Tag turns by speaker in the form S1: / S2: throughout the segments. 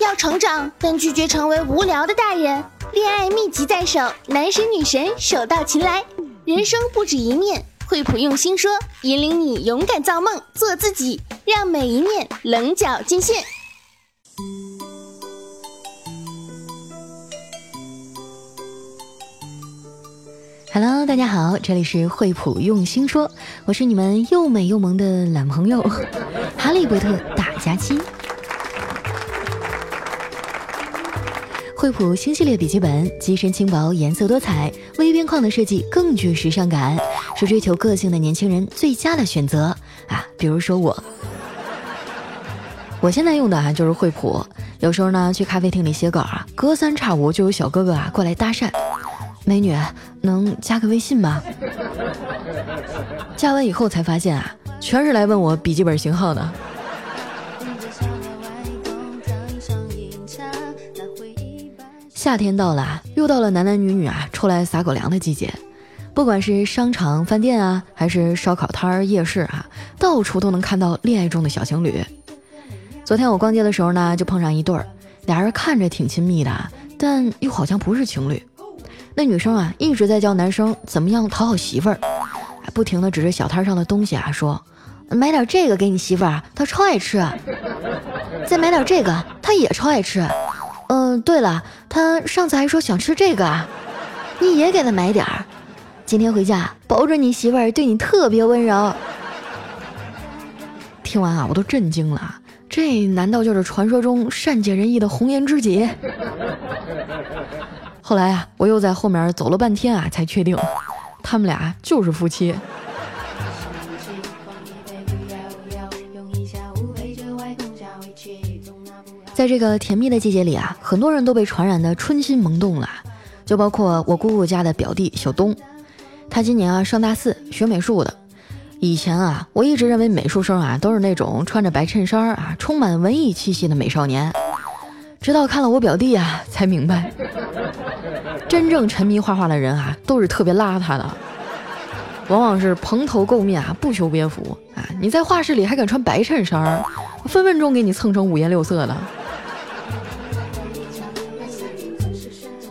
S1: 要成长，但拒绝成为无聊的大人。恋爱秘籍在手，男神女神手到擒来。人生不止一面，惠普用心说，引领你勇敢造梦，做自己，让每一面棱角尽现。
S2: Hello，大家好，这里是惠普用心说，我是你们又美又萌的懒朋友哈利波特大假期。惠普新系列笔记本机身轻薄，颜色多彩，微边框的设计更具时尚感，是追求个性的年轻人最佳的选择啊！比如说我，我现在用的啊就是惠普，有时候呢去咖啡厅里写稿啊，隔三差五就有小哥哥啊过来搭讪。美女，能加个微信吗？加完以后才发现啊，全是来问我笔记本型号的。夏天到了，又到了男男女女啊出来撒狗粮的季节。不管是商场、饭店啊，还是烧烤摊儿、夜市啊，到处都能看到恋爱中的小情侣。昨天我逛街的时候呢，就碰上一对儿，俩人看着挺亲密的，但又好像不是情侣。那女生啊，一直在教男生怎么样讨好媳妇儿，不停的指着小摊上的东西啊，说：“买点这个给你媳妇儿，她超爱吃。再买点这个，她也超爱吃。嗯，对了，他上次还说想吃这个，你也给他买点儿。今天回家，保准你媳妇儿对你特别温柔。”听完啊，我都震惊了，这难道就是传说中善解人意的红颜知己？后来啊，我又在后面走了半天啊，才确定他们俩就是夫妻。在这个甜蜜的季节里啊，很多人都被传染的春心萌动了，就包括我姑姑家的表弟小东，他今年啊上大四，学美术的。以前啊，我一直认为美术生啊都是那种穿着白衬衫啊，充满文艺气息的美少年。直到看了我表弟啊，才明白，真正沉迷画画的人啊，都是特别邋遢的，往往是蓬头垢面啊，不修边幅啊。你在画室里还敢穿白衬衫，分分钟给你蹭成五颜六色的。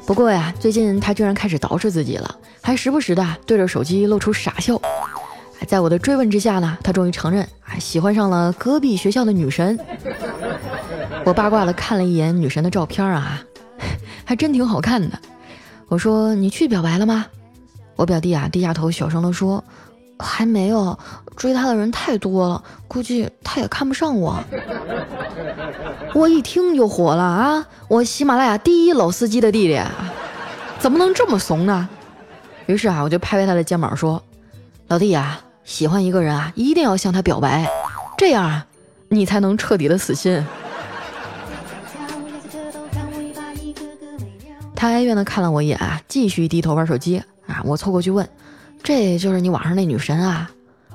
S2: 不过呀，最近他居然开始捯饬自己了，还时不时的对着手机露出傻笑。在我的追问之下呢，他终于承认啊，喜欢上了隔壁学校的女神。我八卦的看了一眼女神的照片啊，还真挺好看的。我说：“你去表白了吗？”我表弟啊低下头小声的说：“还没有，追他的人太多了，估计他也看不上我。”我一听就火了啊！我喜马拉雅第一老司机的弟弟，怎么能这么怂呢？于是啊，我就拍拍他的肩膀说：“老弟啊，喜欢一个人啊，一定要向他表白，这样啊，你才能彻底的死心。”他哀怨的看了我一眼啊，继续低头玩手机啊。我凑过去问：“这就是你网上那女神啊？”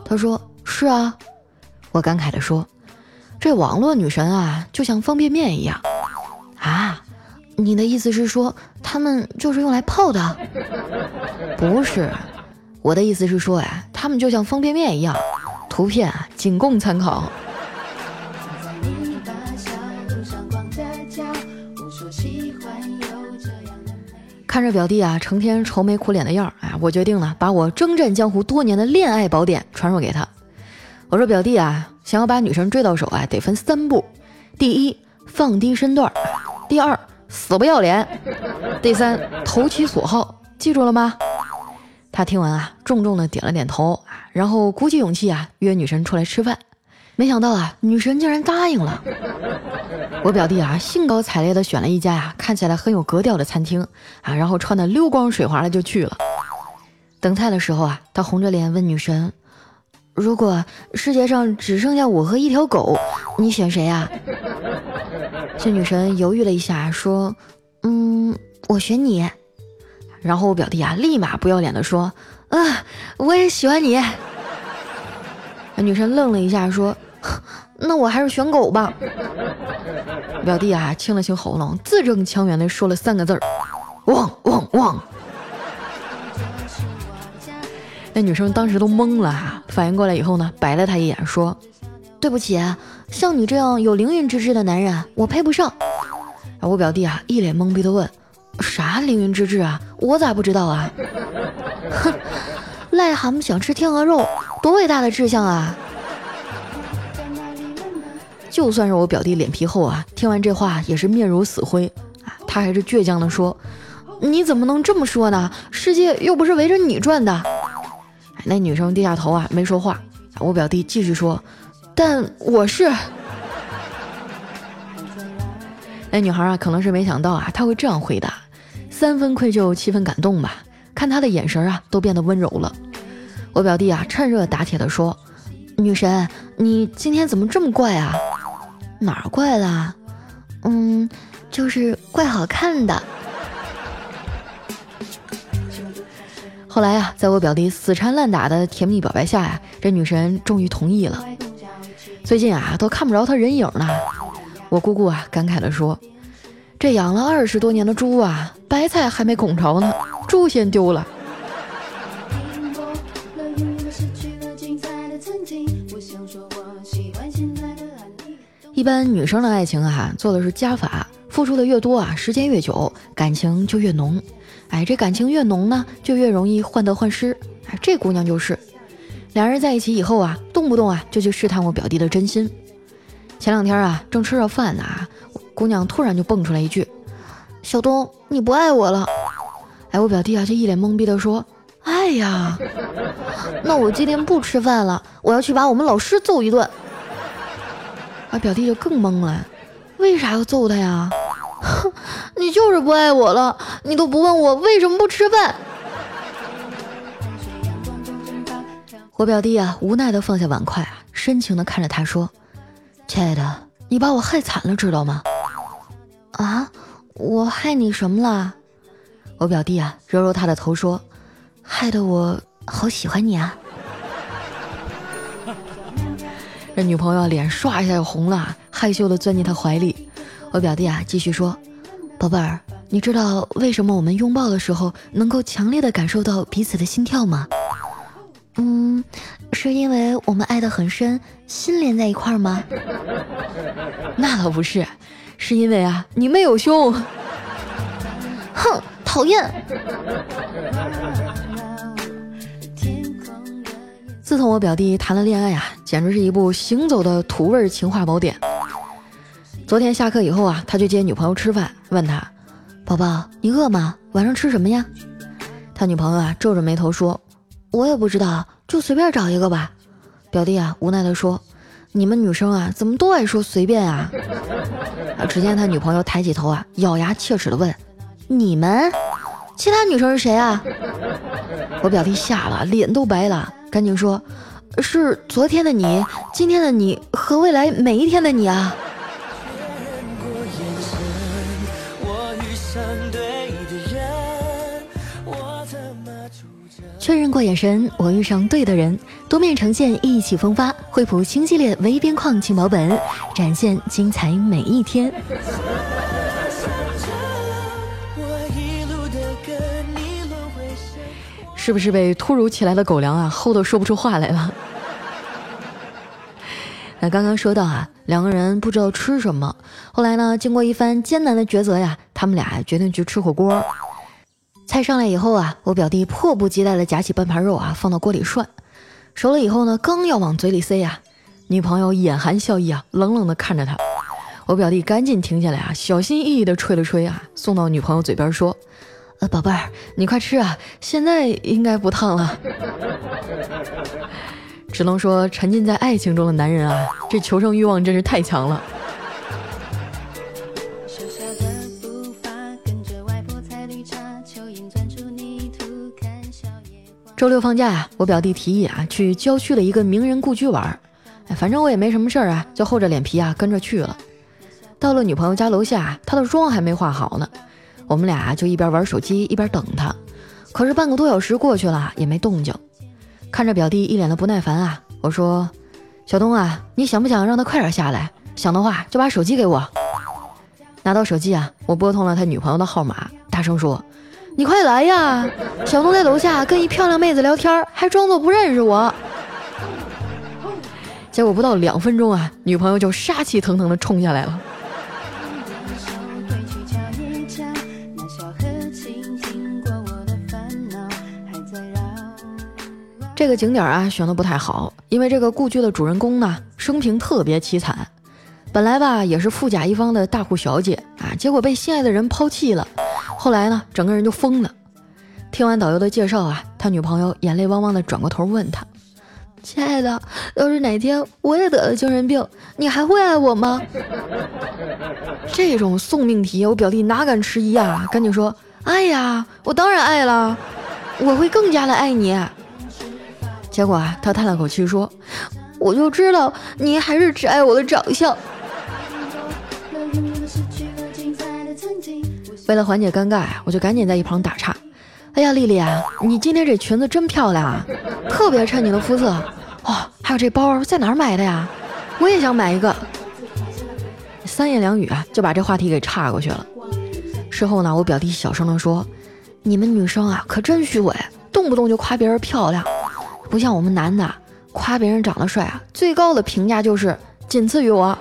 S2: 她说：“是啊。”我感慨地说：“这网络女神啊，就像方便面一样啊。”你的意思是说，他们就是用来泡的？不是，我的意思是说呀，他们就像方便面一样，图片仅供参考。看着表弟啊，成天愁眉苦脸的样儿，哎，我决定了，把我征战江湖多年的恋爱宝典传授给他。我说表弟啊，想要把女神追到手啊，得分三步：第一，放低身段；第二，死不要脸；第三，投其所好。记住了吗？他听完啊，重重的点了点头啊，然后鼓起勇气啊，约女神出来吃饭。没想到啊，女神竟然答应了。我表弟啊，兴高采烈地选了一家呀，看起来很有格调的餐厅啊，然后穿的溜光水滑的就去了。等菜的时候啊，他红着脸问女神：“如果世界上只剩下我和一条狗，你选谁啊？”这女神犹豫了一下，说：“嗯，我选你。”然后我表弟啊，立马不要脸地说：“啊，我也喜欢你。”那女神愣了一下，说：“那我还是选狗吧。”表弟啊，清了清喉咙，字正腔圆的说了三个字儿：“汪汪汪。”那女生当时都懵了哈，反应过来以后呢，白了他一眼，说：“对不起，像你这样有凌云之志的男人，我配不上。我表弟啊一脸懵逼的问：“啥凌云之志啊？我咋不知道啊？”哼，癞蛤蟆想吃天鹅肉，多伟大的志向啊！就算是我表弟脸皮厚啊，听完这话也是面如死灰啊，他还是倔强的说：“你怎么能这么说呢？世界又不是围着你转的。”那女生低下头啊，没说话。我表弟继续说：“但我是……” 那女孩啊，可能是没想到啊，他会这样回答，三分愧疚，七分感动吧。看他的眼神啊，都变得温柔了。我表弟啊，趁热打铁的说：“女神，你今天怎么这么怪啊？哪儿怪了？嗯，就是怪好看的。”后来呀，在我表弟死缠烂打的甜蜜表白下呀，这女神终于同意了。最近啊，都看不着她人影了。我姑姑啊，感慨地说：“这养了二十多年的猪啊，白菜还没拱着呢，猪先丢了。”一般女生的爱情啊，做的是加法，付出的越多啊，时间越久，感情就越浓。哎，这感情越浓呢，就越容易患得患失。哎，这姑娘就是，两人在一起以后啊，动不动啊就去试探我表弟的真心。前两天啊，正吃着饭呢，姑娘突然就蹦出来一句：“小东，你不爱我了。”哎，我表弟啊就一脸懵逼的说：“爱呀，那我今天不吃饭了，我要去把我们老师揍一顿。”啊，表弟就更懵了，为啥要揍他呀？哼，你就是不爱我了，你都不问我为什么不吃饭。我表弟啊，无奈的放下碗筷啊，深情的看着他说：“亲爱的，你把我害惨了，知道吗？”啊，我害你什么了？我表弟啊，揉揉他的头说：“害得我好喜欢你啊。”这女朋友脸唰一下就红了，害羞的钻进他怀里。我表弟啊，继续说：“宝贝儿，你知道为什么我们拥抱的时候能够强烈的感受到彼此的心跳吗？嗯，是因为我们爱得很深，心连在一块儿吗？那倒不是，是因为啊，你没有胸。哼，讨厌。自从我表弟谈了恋爱呀，简直是一部行走的土味情话宝典。”昨天下课以后啊，他去接女朋友吃饭，问他：“宝宝，你饿吗？晚上吃什么呀？”他女朋友啊皱着眉头说：“我也不知道，就随便找一个吧。”表弟啊无奈地说：“你们女生啊怎么都爱说随便啊？”只见他女朋友抬起头啊，咬牙切齿地问：“你们？其他女生是谁啊？”我表弟吓了，脸都白了，赶紧说：“是昨天的你，今天的你和未来每一天的你啊。”确认过眼神，我遇上对的人。多面呈现，意气风发。惠普新系列微边框轻薄本，展现精彩每一天。是不是被突如其来的狗粮啊齁得说不出话来了？那刚刚说到啊，两个人不知道吃什么，后来呢，经过一番艰难的抉择呀，他们俩决定去吃火锅。菜上来以后啊，我表弟迫不及待地夹起半盘肉啊，放到锅里涮。熟了以后呢，刚要往嘴里塞呀，女朋友眼含笑意啊，冷冷地看着他。我表弟赶紧停下来啊，小心翼翼地吹了吹啊，送到女朋友嘴边说：“呃，宝贝儿，你快吃啊，现在应该不烫了。”只能说，沉浸在爱情中的男人啊，这求生欲望真是太强了。周六放假呀，我表弟提议啊，去郊区的一个名人故居玩。哎，反正我也没什么事儿啊，就厚着脸皮啊跟着去了。到了女朋友家楼下，她的妆还没化好呢，我们俩就一边玩手机一边等他。可是半个多小时过去了，也没动静。看着表弟一脸的不耐烦啊，我说：“小东啊，你想不想让他快点下来？想的话就把手机给我。”拿到手机啊，我拨通了他女朋友的号码，大声说。你快来呀！小东在楼下跟一漂亮妹子聊天，还装作不认识我。结果不到两分钟啊，女朋友就杀气腾腾的冲下来了。这个景点啊选的不太好，因为这个故居的主人公呢生平特别凄惨，本来吧也是富甲一方的大户小姐啊，结果被心爱的人抛弃了，后来呢整个人就疯了。听完导游的介绍啊，他女朋友眼泪汪汪的转过头问他：“亲爱的，要是哪天我也得了精神病，你还会爱我吗？” 这种送命题，我表弟哪敢迟疑啊，赶紧说：“爱呀，我当然爱了，我会更加的爱你。”结果啊，他叹了口气说：“我就知道你还是只爱我的长相。”为了缓解尴尬，我就赶紧在一旁打岔：“哎呀，丽丽啊，你今天这裙子真漂亮啊，特别衬你的肤色。哦，还有这包在哪儿买的呀？我也想买一个。”三言两语啊，就把这话题给岔过去了。事后呢，我表弟小声的说：“你们女生啊，可真虚伪，动不动就夸别人漂亮。”不像我们男的夸别人长得帅啊，最高的评价就是仅次于我。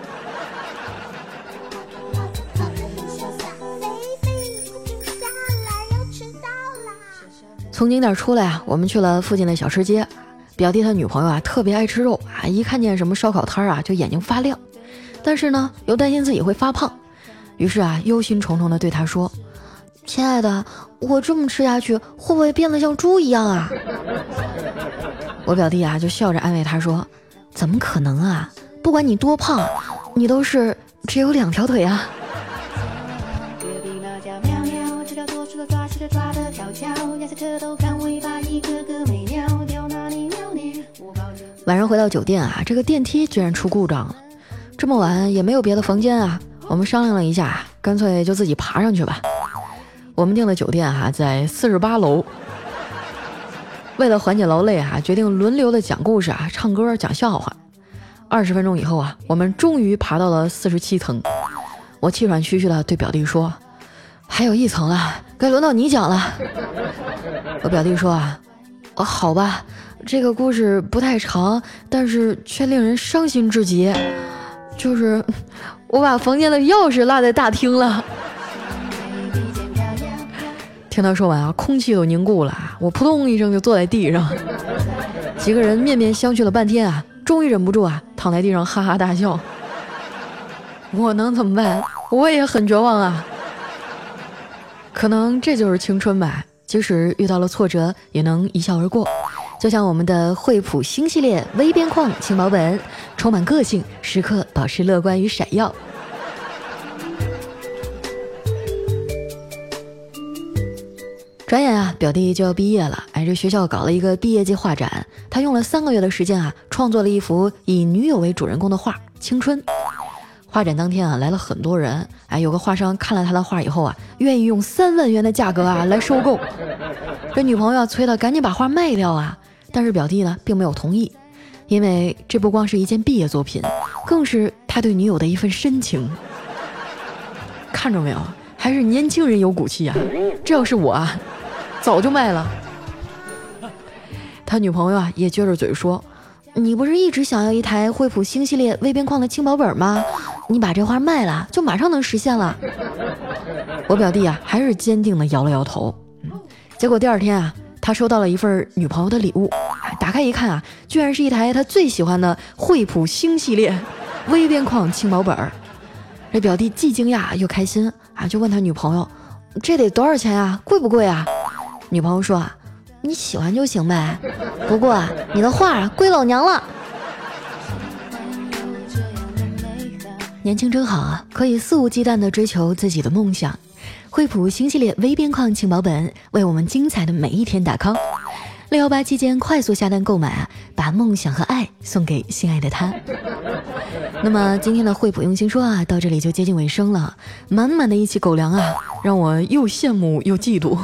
S2: 从景点出来啊，我们去了附近的小吃街。表弟他女朋友啊特别爱吃肉啊，一看见什么烧烤摊啊就眼睛发亮，但是呢又担心自己会发胖，于是啊忧心忡忡的对他说：“亲爱的，我这么吃下去会不会变得像猪一样啊？”我表弟啊，就笑着安慰他说：“怎么可能啊？不管你多胖，你都是只有两条腿啊。”晚上回到酒店啊，这个电梯居然出故障了。这么晚也没有别的房间啊，我们商量了一下，干脆就自己爬上去吧。我们订的酒店哈，在四十八楼。为了缓解劳累啊，决定轮流的讲故事啊，唱歌讲笑话。二十分钟以后啊，我们终于爬到了四十七层。我气喘吁吁的对表弟说：“还有一层了，该轮到你讲了。”我表弟说：“啊，哦，好吧，这个故事不太长，但是却令人伤心至极。就是我把房间的钥匙落在大厅了。”听他说完啊，空气都凝固了，我扑通一声就坐在地上。几个人面面相觑了半天啊，终于忍不住啊，躺在地上哈哈大笑。我能怎么办？我也很绝望啊。可能这就是青春吧，即使遇到了挫折，也能一笑而过。就像我们的惠普星系列微边框轻薄本，充满个性，时刻保持乐观与闪耀。转眼啊，表弟就要毕业了。哎，这学校搞了一个毕业季画展，他用了三个月的时间啊，创作了一幅以女友为主人公的画《青春》。画展当天啊，来了很多人。哎，有个画商看了他的画以后啊，愿意用三万元的价格啊来收购。这女朋友催他赶紧把画卖掉啊，但是表弟呢并没有同意，因为这不光是一件毕业作品，更是他对女友的一份深情。看着没有，还是年轻人有骨气啊！这要是我啊。早就卖了。他女朋友啊也撅着嘴说：“你不是一直想要一台惠普星系列微边框的轻薄本吗？你把这画卖了，就马上能实现了。”我表弟啊还是坚定的摇了摇头。结果第二天啊，他收到了一份女朋友的礼物，打开一看啊，居然是一台他最喜欢的惠普星系列微边框轻薄本。这表弟既惊讶又开心啊，就问他女朋友：“这得多少钱啊？贵不贵啊？”女朋友说啊，你喜欢就行呗，不过，你的画归老娘了。年轻真好啊，可以肆无忌惮地追求自己的梦想。惠普新系列微边框轻薄本，为我们精彩的每一天打 call。六幺八期间快速下单购买啊，把梦想和爱送给心爱的他。那么今天的惠普用心说啊，到这里就接近尾声了，满满的一期狗粮啊，让我又羡慕又嫉妒。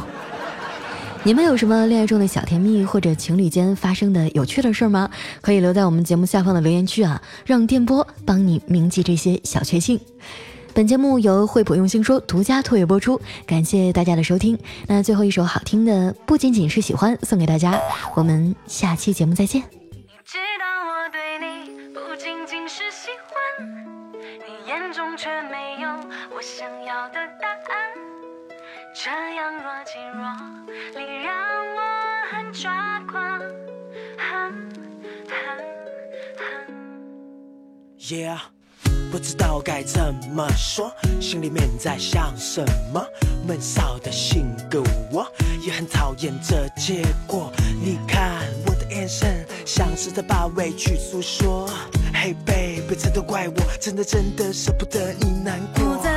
S2: 你们有什么恋爱中的小甜蜜，或者情侣间发生的有趣的事吗？可以留在我们节目下方的留言区啊，让电波帮你铭记这些小确幸。本节目由惠普用心说独家特约播出，感谢大家的收听。那最后一首好听的不仅仅是喜欢，送给大家。我们下期节目再见。你知道我对你不仅仅是喜欢，你眼中却没有我想要的
S3: Yeah，不知道该怎么说，心里面在想什么。闷骚的性格，我也很讨厌这结果。你看我的眼神，像是在把委屈诉说。Hey baby，这都怪我，真的真的舍不得你难过。